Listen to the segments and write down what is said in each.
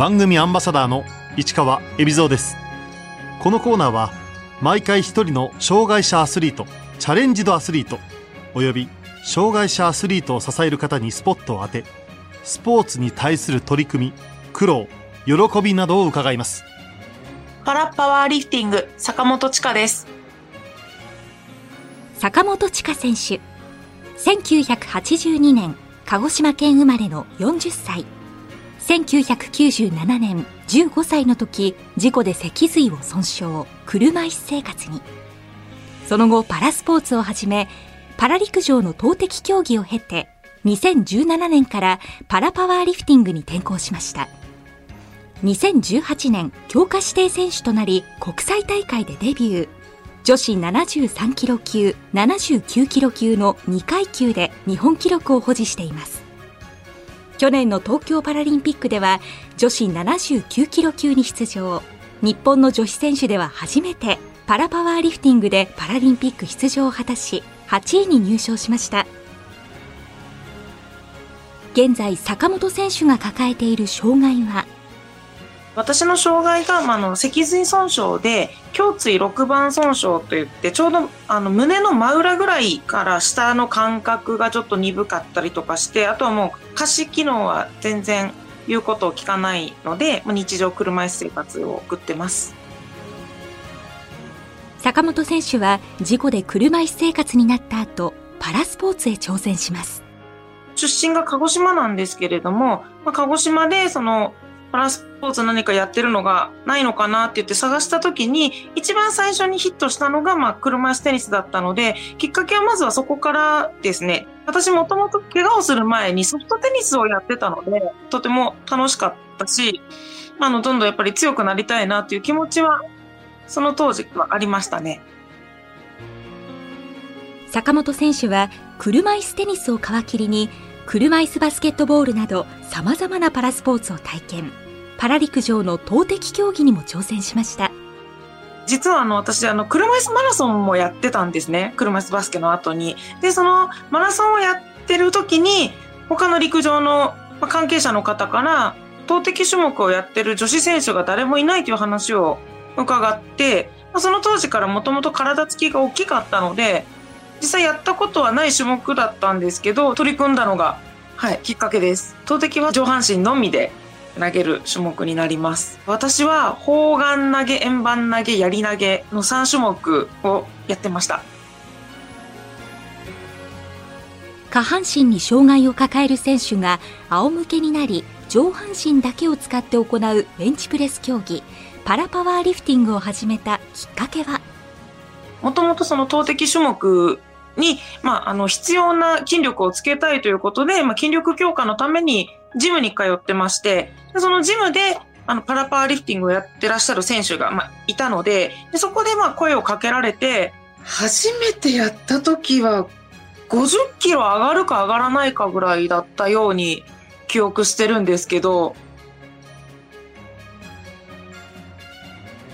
番組アンバサダーの市川恵比蔵です。このコーナーは毎回一人の障害者アスリートチャレンジドアスリートおよび障害者アスリートを支える方にスポットを当てスポーツに対する取り組み苦労喜びなどを伺います。パラパワーリフティング坂本千佳です。坂本千佳選手。1982年鹿児島県生まれの40歳1997年15歳の時事故で脊髄を損傷車椅子生活に。その後パラスポーツを始めパラ陸上の投擲競技を経て2017年からパラパワーリフティングに転向しました。2018年強化指定選手となり国際大会でデビュー。女子73キロ級79キロ級の2階級で日本記録を保持しています。去年の東京パラリンピックでは女子79キロ級に出場。日本の女子選手では初めてパラパワーリフティングでパラリンピック出場を果たし8位に入賞しました。現在坂本選手が抱えている障害は私の障害が、まあ、の脊髄損傷で胸椎6番損傷といってちょうどあの胸の真裏ぐらいから下の感覚がちょっと鈍かったりとかしてあとはもう下肢機能は全然言うことを聞かないので日常車椅子生活を送ってます。坂本選手は事故で車椅子生活になった後パラスポーツへ挑戦します。出身が鹿児島なんですけれども、まあ、鹿児島でそのパラスポーツ何かやってるのがないのかなって言って探した時に一番最初にヒットしたのがまあ車椅子テニスだったのできっかけはまずはそこからですね。私もともと怪我をする前にソフトテニスをやってたのでとても楽しかったしあのどんどんやっぱり強くなりたいなっていう気持ちはその当時はありましたね。坂本選手は車椅子テニスを皮切りに車椅子バスケットボールなど様々なパラスポーツを体験。パラ陸上の投擲競技にも挑戦しました。実はあの私あの車椅子マラソンもやってたんですね。車椅子バスケの後に。でそのマラソンをやってる時に他の陸上の関係者の方から投擲種目をやってる女子選手が誰もいないという話を伺ってその当時からもともと体つきが大きかったので実際やったことはない種目だったんですけど取り組んだのが、はい、きっかけです。投擲は上半身のみで投げる種目になります。私は砲丸投げ円盤投げ槍投げの3種目をやってました。下半身に障害を抱える選手が仰向けになり上半身だけを使って行うベンチプレス競技パラパワーリフティングを始めたきっかけは？もともとその投擲種目に、まあ、あの、必要な筋力をつけたいということで、まあ、筋力強化のためにジムに通ってまして、でそのジムで、あの、パラパワーリフティングをやってらっしゃる選手が、まあ、いたので、でそこで、まあ、声をかけられて、初めてやった時は、50キロ上がるか上がらないかぐらいだったように記憶してるんですけど、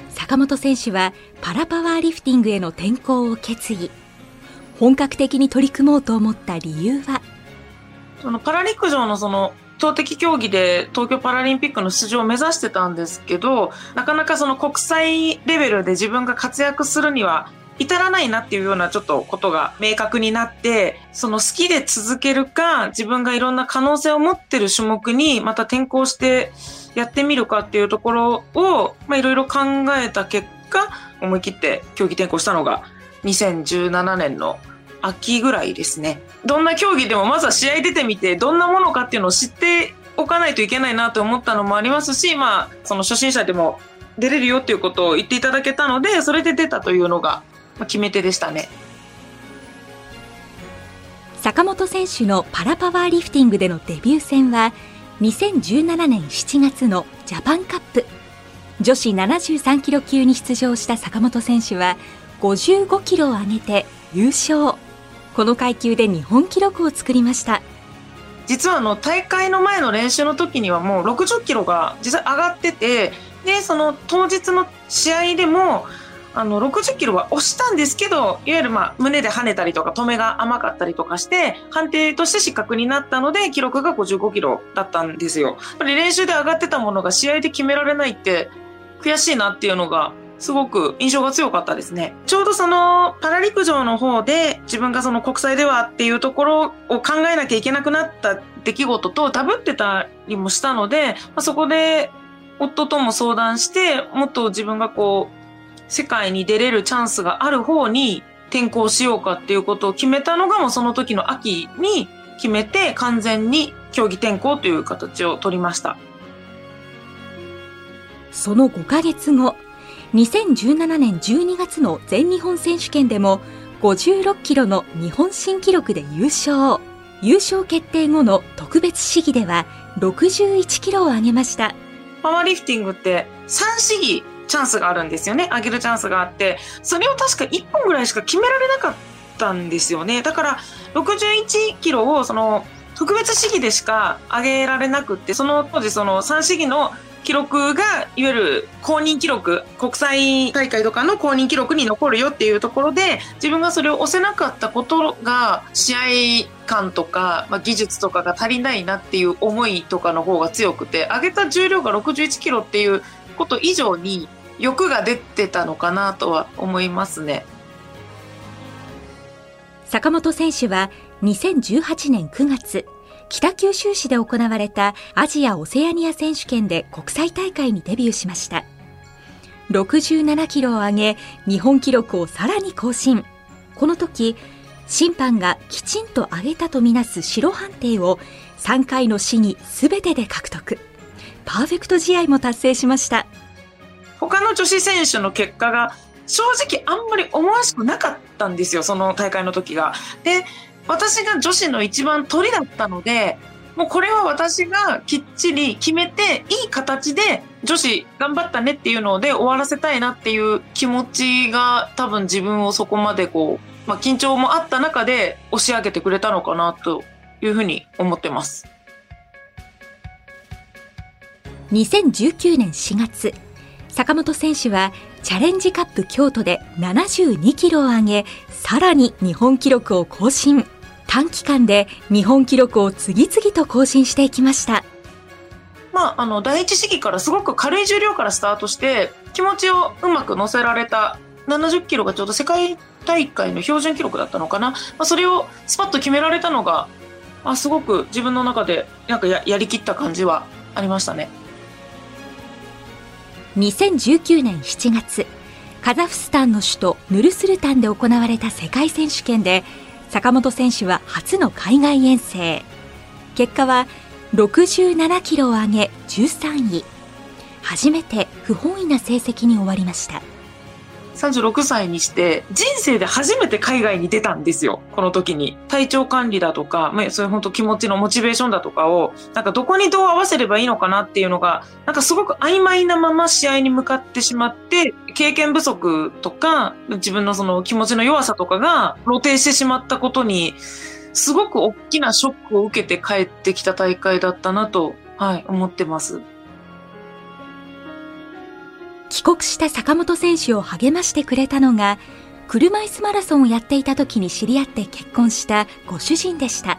坂本選手はパラパワーリフティングへの転向を決意。本格的に取り組もうと思った理由は？そのパラ陸上のその投擲競技で東京パラリンピックの出場を目指してたんですけどなかなかその国際レベルで自分が活躍するには至らないなっていうようなちょっとことが明確になってその好きで続けるか自分がいろんな可能性を持ってる種目にまた転向してやってみるかっていうところをいろいろ考えた結果思い切って競技転向したのが2017年の秋ぐらいですね。どんな競技でもまずは試合出てみて、どんなものかっていうのを知っておかないといけないなと思ったのもありますし、まあ、その初心者でも出れるよっていうことを言っていただけたので、それで出たというのが決め手でしたね。坂本選手のパラパワーリフティングでのデビュー戦は、2017年7月のジャパンカップ。女子73キロ級に出場した坂本選手は、55キロを上げて優勝この階級で日本記録を作りました実はあの大会の前の練習の時にはもう60キロが実際上がっててでその当日の試合でもあの、60キロは押したんですけど、いわゆるまあ、胸で跳ねたりとか、止めが甘かったりとかして、判定として失格になったので、記録が55キロだったんですよ。やっぱり練習で上がってたものが試合で決められないって、悔しいなっていうのがすごく印象が強かったですね。ちょうどそのパラ陸上の方で自分がその国際ではっていうところを考えなきゃいけなくなった出来事とダブってたりもしたので、まあ、そこで夫とも相談して、もっと自分がこう、世界に出れるチャンスがある方に転校しようかっていうことを決めたのがもうその時の秋に決めて完全に競技転校という形を取りました。その5ヶ月後、2017年12月の全日本選手権でも56キロの日本新記録で優勝。優勝決定後の特別試技では61キロを上げました。パワーリフティングって3試技チャンスがあるんですよね。上げるチャンスがあって、それを確か1本ぐらいしか決められなかったんですよね。だから61キロをその特別試技でしか上げられなくって、その当時その3試技の記録が、いわゆる公認記録、国際大会とかの公認記録に残るよっていうところで、自分がそれを押せなかったことが、試合感とか、まあ、技術とかが足りないなっていう思いとかの方が強くて、上げた重量が61キロっていうこと以上に欲が出てたのかなとは思いますね。坂本選手は2018年9月、北九州市で行われたアジア・オセアニア選手権で国際大会にデビューしました。67キロを上げ、日本記録をさらに更新。この時、審判がきちんと上げたとみなす白判定を3回の試技すべてで獲得。パーフェクト試合も達成しました。他の女子選手の結果が正直あんまり思わしくなかったんですよ、その大会の時が。で、私が女子の一番鳥だったので、もうこれは私がきっちり決めて、いい形で女子頑張ったねっていうので終わらせたいなっていう気持ちが多分自分をそこまでこう、まあ緊張もあった中で押し上げてくれたのかなというふうに思ってます。2019年4月、坂本選手はチャレンジカップ京都で72キロを上げ、さらに日本記録を更新。短期間で日本記録を次々と更新していきました。まあ、あの、第一試技からすごく軽い重量からスタートして、気持ちをうまく乗せられた70キロがちょうど世界大会の標準記録だったのかな。まあ、それをスパッと決められたのが、あ、すごく自分の中でなんかややりきった感じはありましたね。2019年7月、カザフスタンの首都ヌルスルタンで行われた世界選手権で、坂本選手は初の海外遠征。結果は67キロを上げ13位。初めて不本意な成績に終わりました。36歳にして人生で初めて海外に出たんですよ。この時に。体調管理だとか、まあ、そういう本当気持ちのモチベーションだとかを、なんかどこにどう合わせればいいのかなっていうのが、なんかすごく曖昧なまま試合に向かってしまって、経験不足とか、自分のその気持ちの弱さとかが露呈してしまったことに、すごく大きなショックを受けて帰ってきた大会だったなと、はい、思ってます。帰国した坂本選手を励ましてくれたのが、車椅子マラソンをやっていた時に知り合って結婚したご主人でした。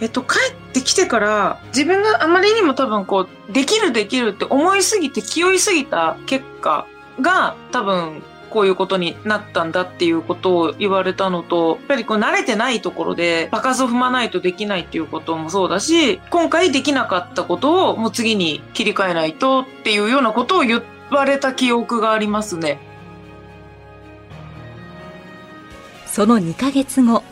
えっと、帰ってきてから、自分があまりにも多分こう、できるできるって思いすぎて気負いすぎた結果が多分こういうことになったんだっていうことを言われたのと、やっぱりこう慣れてないところで場数を踏まないとできないっていうこともそうだし、今回できなかったことをもう次に切り替えないとっていうようなことを言ってわれた記憶がありますね。その2ヶ月後、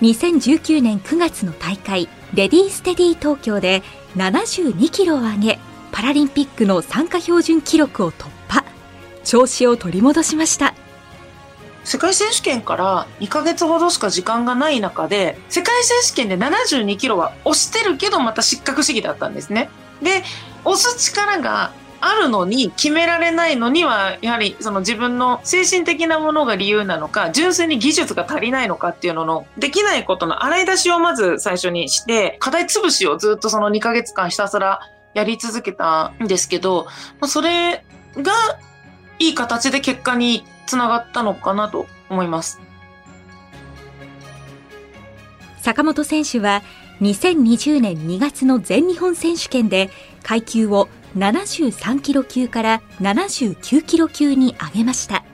2019年9月の大会、レディーステディ東京で72キロを上げ、パラリンピックの参加標準記録を突破。調子を取り戻しました。世界選手権から2ヶ月ほどしか時間がない中で、世界選手権で72キロは押してるけどまた失格試技だったんですね。で、押す力があるのに決められないのにはやはりその自分の精神的なものが理由なのか純粋に技術が足りないのかっていうののできないことの洗い出しをまず最初にして課題潰しをずっとその2ヶ月間ひたすらやり続けたんですけどそれがいい形で結果につながったのかなと思います。坂本選手は2020年2月の全日本選手権で階級を73キロ級から79キロ級に上げました。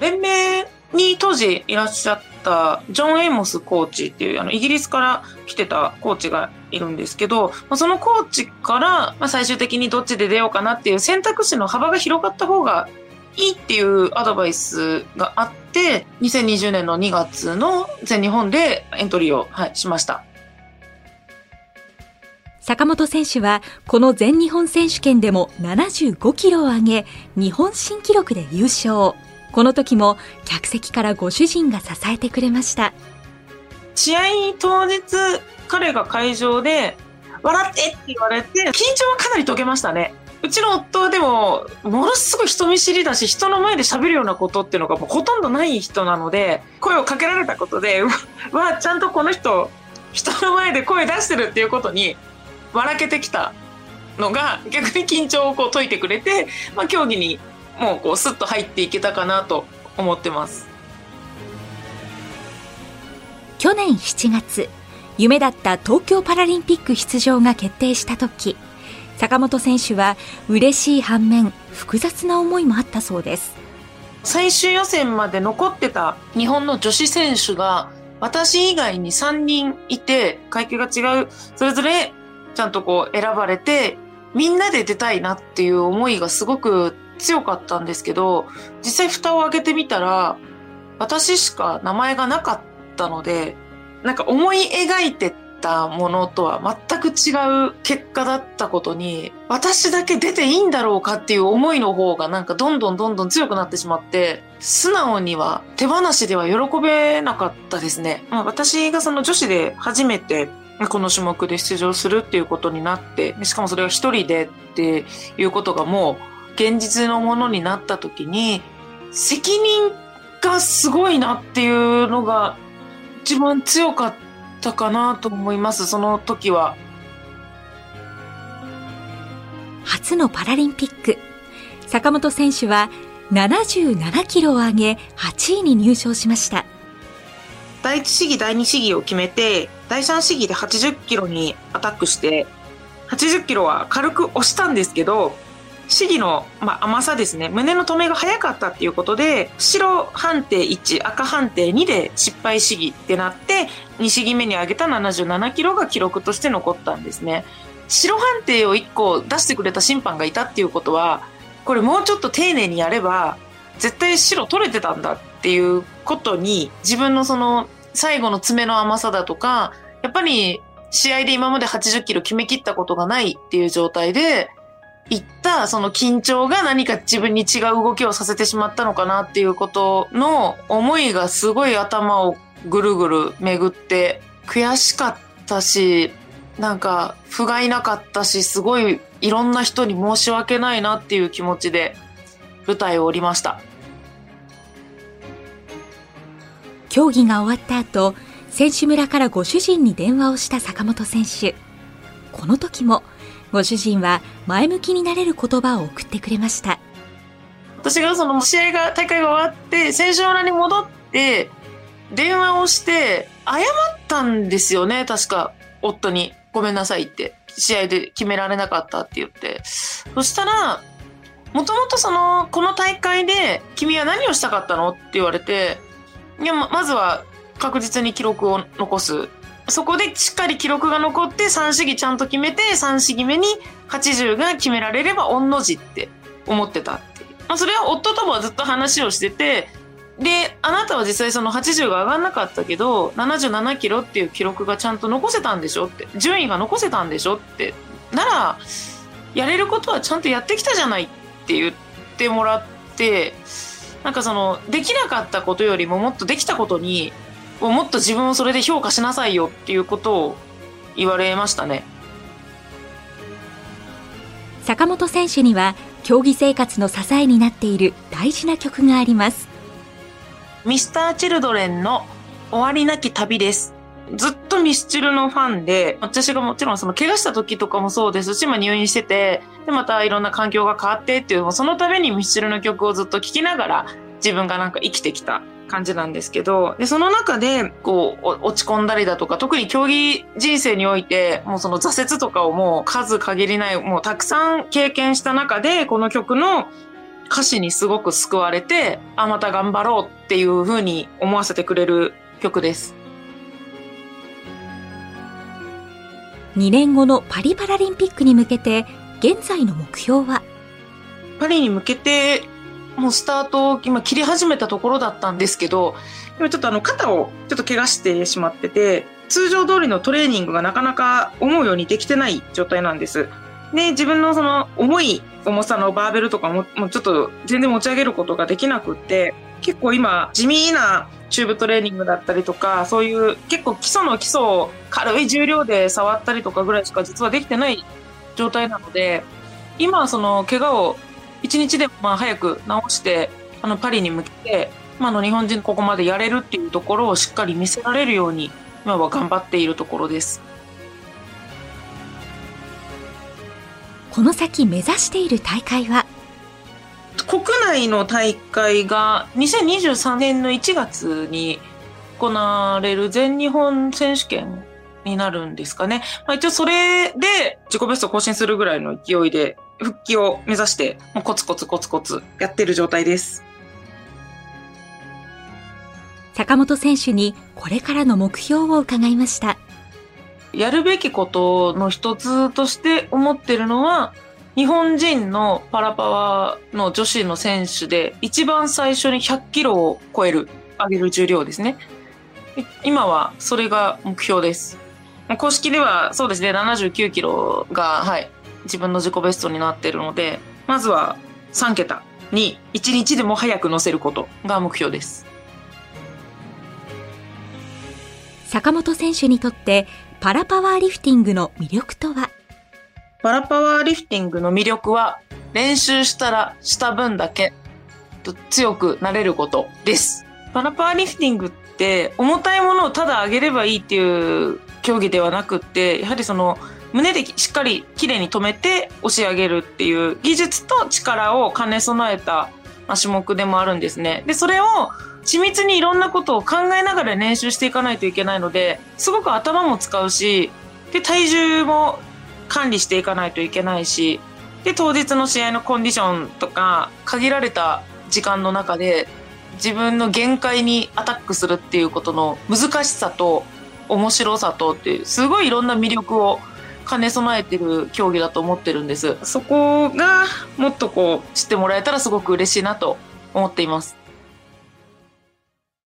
連盟に当時いらっしゃったジョン・エイモスコーチっていうあのイギリスから来てたコーチがいるんですけど、まあ、そのコーチから、まあ、最終的にどっちで出ようかなっていう選択肢の幅が広がった方がいいっていうアドバイスがあって、2020年の2月の全日本でエントリーを、はい、しました。坂本選手はこの全日本選手権でも75キロを上げ、日本新記録で優勝。この時も客席からご主人が支えてくれました。試合当日、彼が会場で、笑ってって言われて、緊張はかなり解けましたね。うちの夫でも、ものすごい人見知りだし、人の前で喋るようなことっていうのがもうほとんどない人なので、声をかけられたことで、う わ、ちゃんとこの人、人の前で声出してるっていうことに、笑けてきたのが、逆に緊張をこう解いてくれて、まあ、競技にもうこうスッと入っていけたかなと思ってます。去年7月、夢だった東京パラリンピック出場が決定した時、坂本選手は嬉しい反面複雑な思いもあったそうです最終予選まで残ってた日本の女子選手が私以外に3人いて階級が違うそれぞれちゃんとこう選ばれてみんなで出たいなっていう思いがすごく強かったんですけど実際蓋を開けてみたら私しか名前がなかったのでなんか思い描いてたものとは全く違う結果だったことに、私だけ出ていいんだろうかっていう思いの方がなんかどんどんどんどん強くなってしまって、素直には手放しでは喜べなかったですね。まあ、私がその女子で初めてこの種目で出場するっていうことになって、しかもそれが一人でっていうことがもう現実のものになった時に、責任がすごいなっていうのが一番強かったったかなと思います、その時は。初のパラリンピック。坂本選手は77キロを上げ8位に入賞しました。第一試技、第二試技を決めて、第三試技で80キロにアタックして、80キロは軽く押したんですけど、試技の、ま、甘さですね。胸の止めが早かったっていうことで、白判定1、赤判定2で失敗試技ってなって、2試技目に上げた77キロが記録として残ったんですね。白判定を1個出してくれた審判がいたっていうことは、これもうちょっと丁寧にやれば、絶対白取れてたんだっていうことに、自分のその最後の爪の甘さだとか、やっぱり試合で今まで80キロ決めきったことがないっていう状態で、いったその緊張が何か自分に違う動きをさせてしまったのかなっていうことの思いがすごい頭をぐるぐる巡って悔しかったし、なんか不甲斐なかったし、すごいいろんな人に申し訳ないなっていう気持ちで舞台を降りました。競技が終わった後、選手村からご主人に電話をした坂本選手。この時もご主人は前向きになれる言葉を送ってくれました。私がその試合が、大会が終わって、選手村に戻って、電話をして、謝ったんですよね、確か、夫に。ごめんなさいって。試合で決められなかったって言って。そしたら、もともとその、この大会で、君は何をしたかったのって言われて、いや、まずは確実に記録を残す。そこでしっかり記録が残って3試技ちゃんと決めて3試技目に80が決められれば御の字って思ってたっていう。まあ、それは夫ともずっと話をしてて、で、あなたは実際その80が上がんなかったけど、77キロっていう記録がちゃんと残せたんでしょって、順位が残せたんでしょって、なら、やれることはちゃんとやってきたじゃないって言ってもらって、なんかその、できなかったことよりももっとできたことにもっと自分をそれで評価しなさいよっていうことを言われましたね。坂本選手には競技生活の支えになっている大事な曲があります。ミスターチルドレンの終わりなき旅です。ずっとミスチルのファンで、私がもちろんその怪我した時とかもそうですし、まあ入院してて、で、またいろんな環境が変わってっていう、そのためにミスチルの曲をずっと聴きながら自分がなんか生きてきた感じなんですけど、で、その中で、こう、落ち込んだりだとか、特に競技人生において、もうその挫折とかをもう数限りない、もうたくさん経験した中で、この曲の歌詞にすごく救われて、あ、また頑張ろうっていう風に思わせてくれる曲です。2年後のパリパラリンピックに向けて、現在の目標は？パリに向けて、もうスタートを今切り始めたところだったんですけど、今ちょっとあの肩をちょっと怪我してしまってて、通常通りのトレーニングがなかなか思うようにできてない状態なんです。で、自分のその重い重さのバーベルとかももうちょっと全然持ち上げることができなくって、結構今地味なチューブトレーニングだったりとか、そういう結構基礎の基礎を軽い重量で触ったりとかぐらいしか実はできてない状態なので、今その怪我を一日でもまあ早く治して、あのパリに向けて、まあ、の日本人ここまでやれるっていうところをしっかり見せられるように今は頑張っているところです。この先目指している大会は国内の大会が2023年の1月に行われる全日本選手権になるんですかね。まあ、一応それで自己ベスト更新するぐらいの勢いで復帰を目指してもうコツコツコツコツやってる状態です。坂本選手にこれからの目標を伺いました。やるべきことの一つとして思ってるのは、日本人のパラパワーの女子の選手で一番最初に100キロを超える、上げる重量ですね。今はそれが目標です。公式ではそうですね、79キロが、はい、自分の自己ベストになってるので、まずは3桁に1日でも早く乗せることが目標です。坂本選手にとってパラパワーリフティングの魅力とは？パラパワーリフティングの魅力は練習したらした分だけ強くなれることです。パラパワーリフティングって重たいものをただ上げればいいっていう競技ではなくって、やはりその胸でしっかりきれいに止めて押し上げるっていう技術と力を兼ね備えた種目でもあるんですね。で、それを緻密にいろんなことを考えながら練習していかないといけないので、すごく頭も使うし、で、体重も管理していかないといけないし、で、当日の試合のコンディションとか、限られた時間の中で、自分の限界にアタックするっていうことの難しさと面白さとっていう、すごいいろんな魅力を兼ね備えてる競技だと思ってるんです。そこがもっとこう知ってもらえたらすごく嬉しいなと思っています。